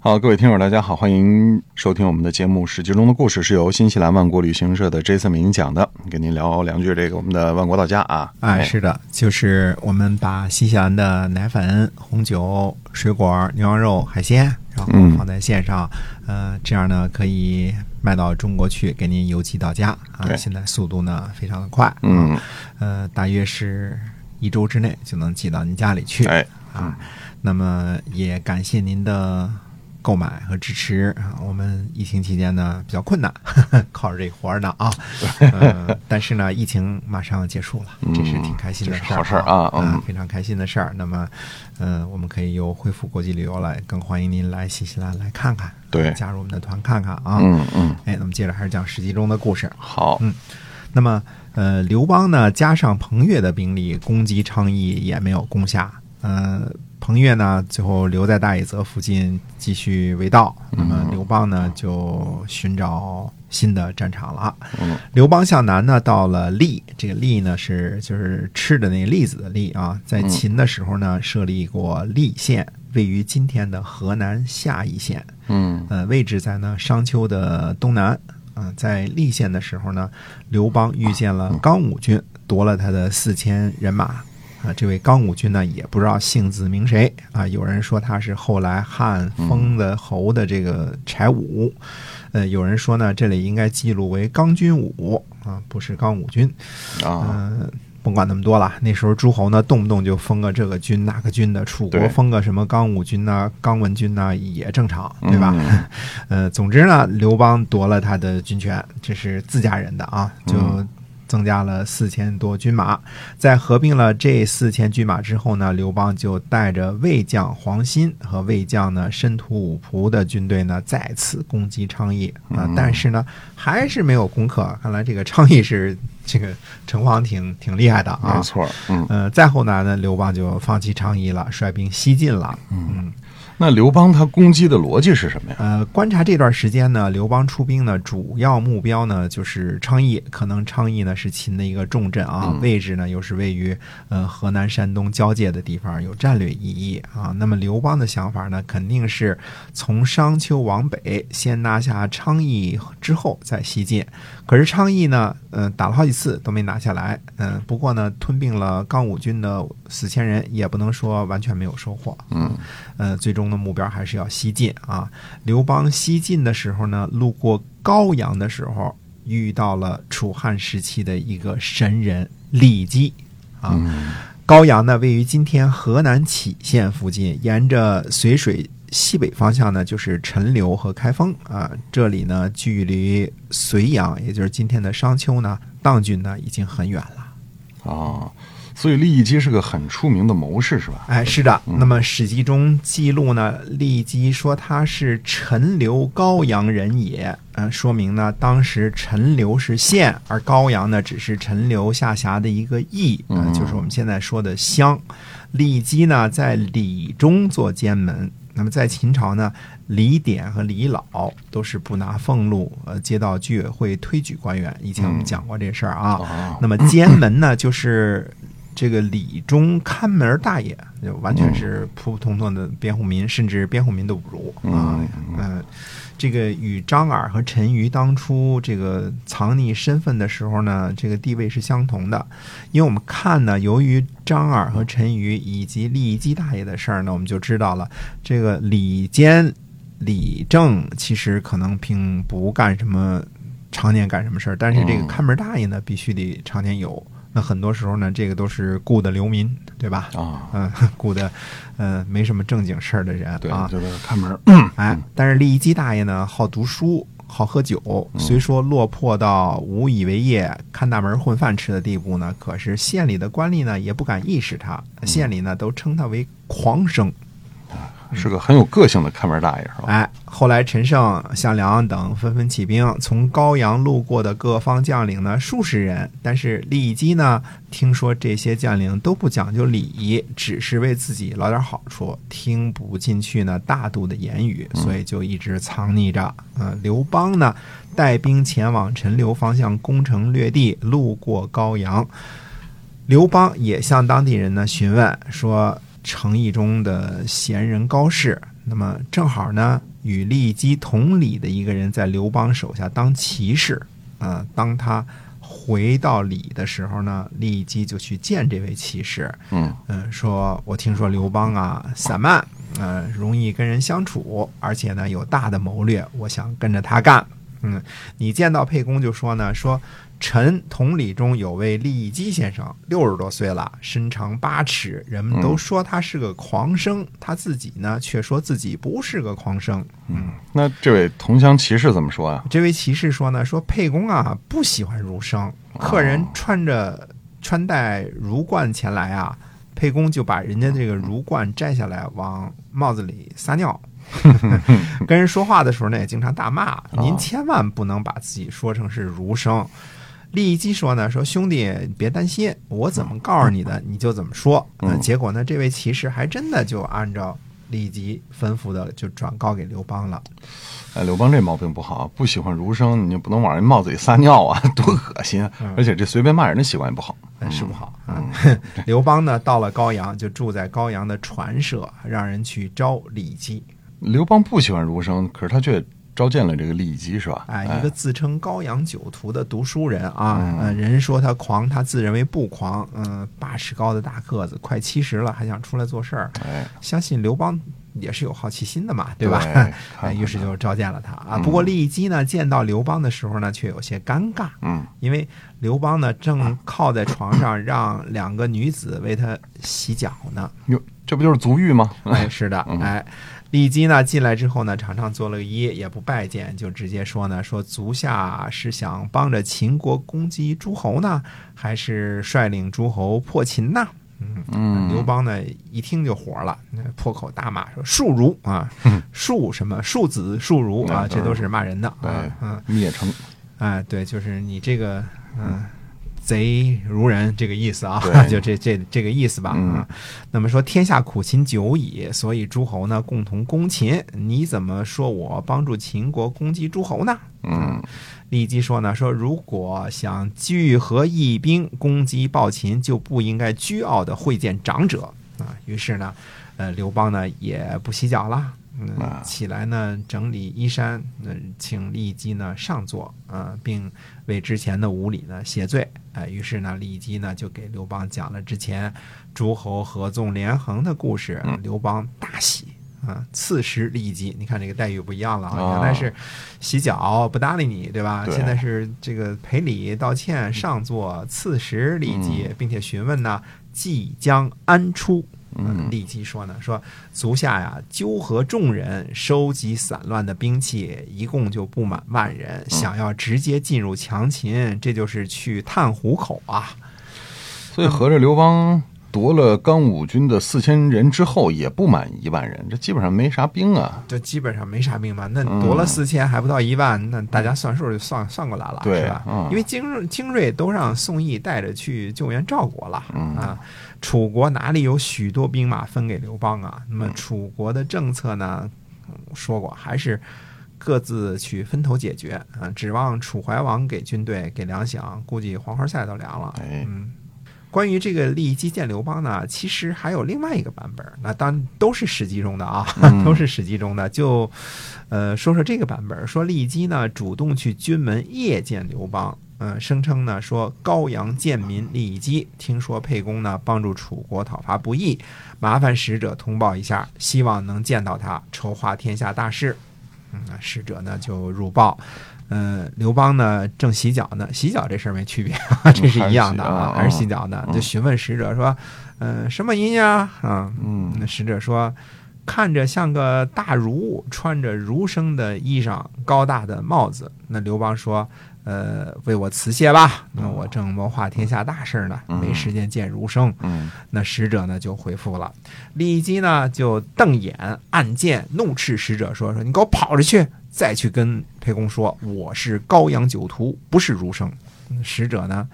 好，各位听友，大家好，欢迎收听我们的节目《史记》中的故事，是由新西兰万国旅行社的 Jason 为您讲的，跟您聊两句这个我们的万国到家啊。哎，是的，就是我们把新西兰的奶粉、红酒、水果、牛羊肉、海鲜，然后放在线上，呃，这样呢可以卖到中国去，给您邮寄到家啊。现在速度呢非常的快，嗯，呃，大约是一周之内就能寄到您家里去。哎，啊，那么也感谢您的。购买和支持啊，我们疫情期间呢比较困难，靠着这活儿呢啊。但是呢，疫情马上结束了，这是挺开心的事儿，好事儿啊，嗯，非常开心的事儿。那么，嗯，我们可以又恢复国际旅游了，更欢迎您来新西兰来看看，对，加入我们的团看看啊。嗯嗯。哎，那么接着还是讲史记中的故事。好，嗯，那么呃，刘邦呢加上彭越的兵力攻击昌邑，也没有攻下，嗯。彭越呢，最后留在大野泽附近继续围盗。那么刘邦呢，就寻找新的战场了。刘邦向南呢，到了利，这个利呢是就是吃的那个栗子的栗啊。在秦的时候呢，设立过利县，位于今天的河南夏邑县。嗯，呃，位置在呢商丘的东南。啊，在利县的时候呢，刘邦遇见了刚武军，夺了他的四千人马。啊，这位刚武军呢，也不知道姓字名谁啊。有人说他是后来汉封的侯的这个柴武，呃，有人说呢，这里应该记录为刚军武啊，不是刚武军啊。嗯，甭管那么多了，那时候诸侯呢，动不动就封个这个军那个军的，楚国封个什么刚武军呐、刚文军呐，也正常，对吧？呃，总之呢，刘邦夺了他的军权，这是自家人的啊，就。增加了四千多军马，在合并了这四千军马之后呢，刘邦就带着魏将黄辛和魏将呢申屠武仆的军队呢，再次攻击昌邑。啊，但是呢，还是没有攻克。看来这个昌邑是这个城防挺挺厉害的啊，没错，嗯，呃，再后来呢，刘邦就放弃昌邑了，率兵西进了，嗯。那刘邦他攻击的逻辑是什么呀？呃，观察这段时间呢，刘邦出兵呢，主要目标呢就是昌邑，可能昌邑呢是秦的一个重镇啊，位置呢又是位于呃河南山东交界的地方，有战略意义啊。那么刘邦的想法呢，肯定是从商丘往北，先拿下昌邑之后再西进。可是昌邑呢，嗯，打了好几次都没拿下来，嗯，不过呢，吞并了刚武军的四千人，也不能说完全没有收获，嗯，呃，最终的目标还是要西进啊。刘邦西进的时候呢，路过高阳的时候，遇到了楚汉时期的一个神人骊姬啊。高阳呢，位于今天河南杞县附近，沿着随水。西北方向呢，就是陈留和开封啊。这里呢，距离隋阳，也就是今天的商丘呢，当郡呢，已经很远了。啊，所以利益姬是个很出名的谋士，是吧？哎，是的。那么《史记》中记录呢，骊姬说他是陈留高阳人也。嗯，说明呢，当时陈留是县，而高阳呢，只是陈留下辖的一个邑，嗯，就是我们现在说的乡。利益基呢，在李中做监门。那么在秦朝呢，李典和李老都是不拿俸禄，呃，接到居委会推举官员。以前我们讲过这事儿啊。那么监门呢，就是这个李中看门大爷，就完全是普普通通的边户民，甚至边户民都不如啊。嗯。这个与张耳和陈馀当初这个藏匿身份的时候呢，这个地位是相同的。因为我们看呢，由于张耳和陈馀以及骊姬大爷的事儿呢，我们就知道了，这个李坚、李正其实可能并不干什么常年干什么事儿，但是这个看门大爷呢，必须得常年有。那很多时候呢，这个都是雇的流民，对吧？啊，嗯，雇的，嗯，没什么正经事儿的人啊，就是看门。哎，但是利益基大爷呢，好读书，好喝酒，虽说落魄到无以为业、看大门混饭吃的地步呢，可是县里的官吏呢，也不敢意识他，县里呢都称他为狂生。是个很有个性的看门大爷，是吧？哎，后来陈胜、项梁等纷纷起兵，从高阳路过的各方将领呢数十人，但是李基呢，听说这些将领都不讲究礼仪，只是为自己捞点好处，听不进去呢大度的言语，所以就一直藏匿着。呃，刘邦呢带兵前往陈留方向攻城略地，路过高阳。刘邦也向当地人呢询问说，城邑中的贤人高士，那么正好呢与骊姬同里的一个人在刘邦手下当骑士，啊、当他回到里的时候呢，骊姬就去见这位骑士，嗯。嗯，说我听说刘邦啊散漫，呃，容易跟人相处，而且呢有大的谋略，我想跟着他干。嗯，你见到沛公就说呢，说臣同里中有位骊姬先生，六十多岁了，身长八尺，人们都说他是个狂生，他自己呢却说自己不是个狂生。嗯，那这位同乡骑士怎么说啊？这位骑士说呢，说沛公啊不喜欢儒生，客人穿着穿戴儒冠前来啊，沛公就把人家这个儒冠摘下来往帽子里撒尿。跟人说话的时候呢，也经常大骂。您千万不能把自己说成是儒生。骊姬说呢，说兄弟别担心，我怎么告诉你的，你就怎么说。结果呢，这位骑士还真的就按照骊姬吩咐的，就转告给刘邦了。哎，刘邦这毛病不好，不喜欢儒生，你就不能往人帽子里撒尿啊，多恶心啊！而且这随便骂人的习惯也不好。哎，是不好 啊。刘邦呢，到了高阳，就住在高阳的船舍，让人去招李姬。刘邦不喜欢儒生，可是他却召见了这个骊姬，是吧？哎，一个自称高阳酒徒的读书人啊，嗯呃，人说他狂，他自认为不狂。嗯、八尺高的大个子，快七十了，还想出来做事儿。哎，相信刘邦也是有好奇心的嘛，对吧？于是就召见了他啊。嗯不过骊姬呢，见到刘邦的时候呢，却有些尴尬。嗯因为刘邦呢正靠在床上，让两个女子为他洗脚呢。哟，这不就是足浴吗？哎，是的，嗯哎，骊姬呢进来之后呢，常常做了个揖，也不拜见，就直接说呢，说足下是想帮着秦国攻击诸侯呢，还是率领诸侯破秦呢？嗯，嗯刘邦呢一听就火了，破口大骂说：“庶 儒啊，庶什么庶子庶儒啊，嗯这都是骂人的。”对啊，嗯，灭城。哎，对，就是你这个，嗯，贼如人这个意思啊，就这这这个意思吧。嗯啊，那么说天下苦秦久矣，所以诸侯呢共同攻秦。你怎么说我帮助秦国攻击诸侯呢？嗯骊姬说呢，说如果想聚合义兵攻击暴秦，就不应该倨傲的会见长者啊。于是呢，呃，刘邦呢也不洗脚了，嗯啊，起来呢整理衣衫，嗯、请骊姬呢上座，呃，并为之前的无礼呢谢罪。哎、于是呢，骊姬呢就给刘邦讲了之前诸侯合纵连横的故事，嗯刘邦大喜。啊，刺时骊姬，你看这个待遇不一样了啊！哦原来是洗脚不搭理你，对吧？对现在是这个赔礼道歉，上座刺时骊姬，并且询问呢即将安出。嗯骊姬说呢，说足下呀纠合众人，收集散乱的兵器，一共就不满万人，想要直接进入强秦，这就是去探虎口啊！所以合着刘邦夺了刚武军的四千人之后，也不满一万人，这基本上没啥兵啊。这基本上没啥兵嘛，那嗯夺了四千还不到一万，那大家算数就算算过来了，对是吧？嗯因为精锐精锐都让宋义带着去救援赵国了、嗯啊，楚国哪里有许多兵马分给刘邦啊？那嗯么楚国的政策呢，嗯说过还是。各自去分头解决啊！指望楚怀王给军队给粮饷，估计黄花菜都凉了。哎嗯，关于这个骊姬见刘邦呢，其实还有另外一个版本，那当然都是史记中的啊，嗯 都是史记中的。就呃说说这个版本，说利姬呢主动去军门夜见刘邦，嗯、声称呢说高阳贱民利姬，听说沛公呢帮助楚国讨伐不义，麻烦使者通报一下，希望能见到他，筹划天下大事。嗯，使者呢就入报。嗯，刘邦呢正洗脚呢，洗脚这事儿没区别，这是一样的啊，还还是是洗脚呢，嗯就询问使者说，呃，什么音呀？啊，嗯那使者说，看着像个大儒，穿着儒生的衣裳，高大的帽子。那刘邦说：“呃，为我辞谢吧。那我正谋划天下大事呢，没时间见儒生。”嗯那使者呢就回复了，李基呢就瞪眼按剑，怒斥使者说：“说你给我跑着去，再去跟沛公说我是高阳酒徒，不是儒生。”使者呢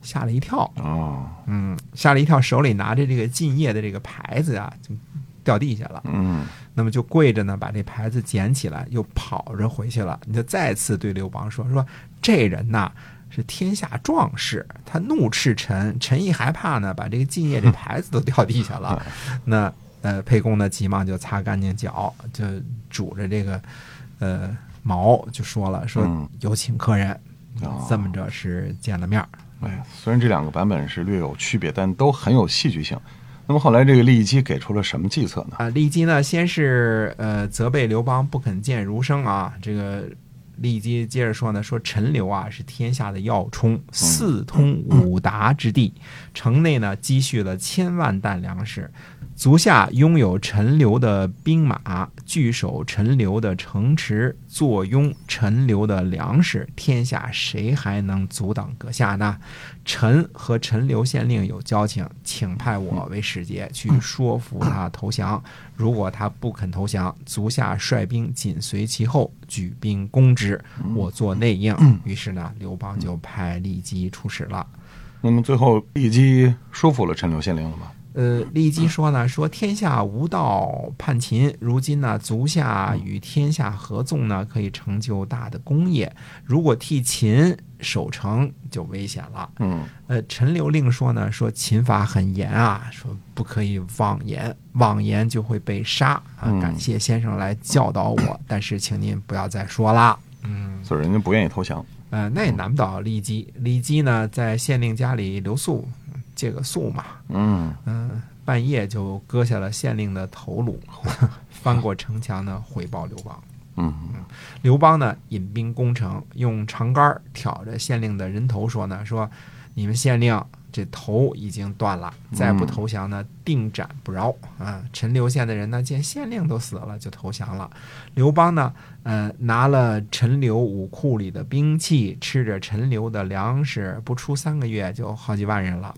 吓了一跳，哦嗯，吓了一跳，手里拿着这个敬业的这个牌子啊，就掉地下了。嗯那么就跪着呢，把这牌子捡起来，又跑着回去了。你就再次对刘邦说：“说这人呐是天下壮士，他怒斥臣，臣一害怕呢，把这个敬业这 牌子都掉地下了。那呃，沛公呢急忙就擦干净脚，就拄着这个呃矛就说了：说嗯有请客人。哦这么着是见了面儿。哎，虽然这两个版本是略有区别，但都很有戏剧性。那么后来这个利基给出了什么计策呢？啊，骊姬呢，先是呃责备刘邦不肯见儒生啊，这个骊姬接着说呢，说陈留啊是天下的要冲，四通五达之地，城内呢积蓄了千万担粮食，足下拥有陈留的兵马，据守陈留的城池，坐拥陈留的粮食，天下谁还能阻挡阁下呢？臣和陈留县令有交情，请派我为使节去说服他投降。如果他不肯投降，足下率兵紧随其后，举兵攻之，我做内应。于是呢，刘邦就派骊姬出使了。那么最后骊姬说服了陈留县令了吗？呃，骊姬说呢，说天下无道叛秦，如今呢，足下与天下合纵呢，可以成就大的功业。如果替秦守城，就危险了。嗯呃，陈留令说呢，说秦法很严啊，说不可以妄言，妄言就会被杀啊。嗯感谢先生来教导我，但是请您不要再说了。嗯，所以人家不愿意投降。呃，那也难不倒骊姬。骊姬呢，在县令家里留宿，借个宿嘛。嗯嗯，半夜就割下了县令的头颅，翻过城墙呢，回报刘邦。嗯刘邦呢引兵攻城，用长杆挑着县令的人头说呢：“说你们县令这头已经断了，再不投降呢，定斩不饶啊！”陈留县的人呢，见县令都死了，就投降了。刘邦呢，呃，拿了陈留武库里的兵器，吃着陈留的粮食，不出三个月就好几万人了。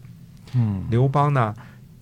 嗯刘邦呢，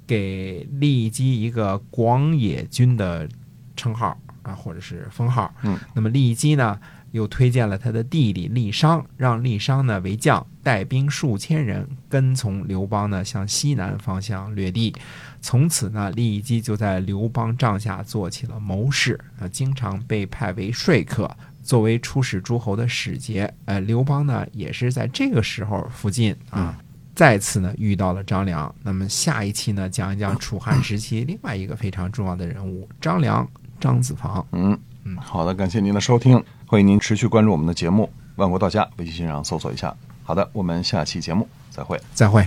给骊姬一个广野君的称号啊，或者是封号。嗯，那么骊姬呢，又推荐了他的弟弟利商，让利商呢为将，带兵数千人跟从刘邦呢向西南方向掠地。从此呢，骊姬就在刘邦帐下做起了谋士啊，经常被派为说客。作为出使诸侯的使节，呃，刘邦呢也是在这个时候附近啊，再次呢遇到了张良。那么下一期呢讲一讲楚汉时期另外一个非常重要的人物张良张子房。嗯嗯好的，感谢您的收听，欢迎您持续关注我们的节目《万国到家》，微信上搜索一下。好的，我们下期节目再会。再会。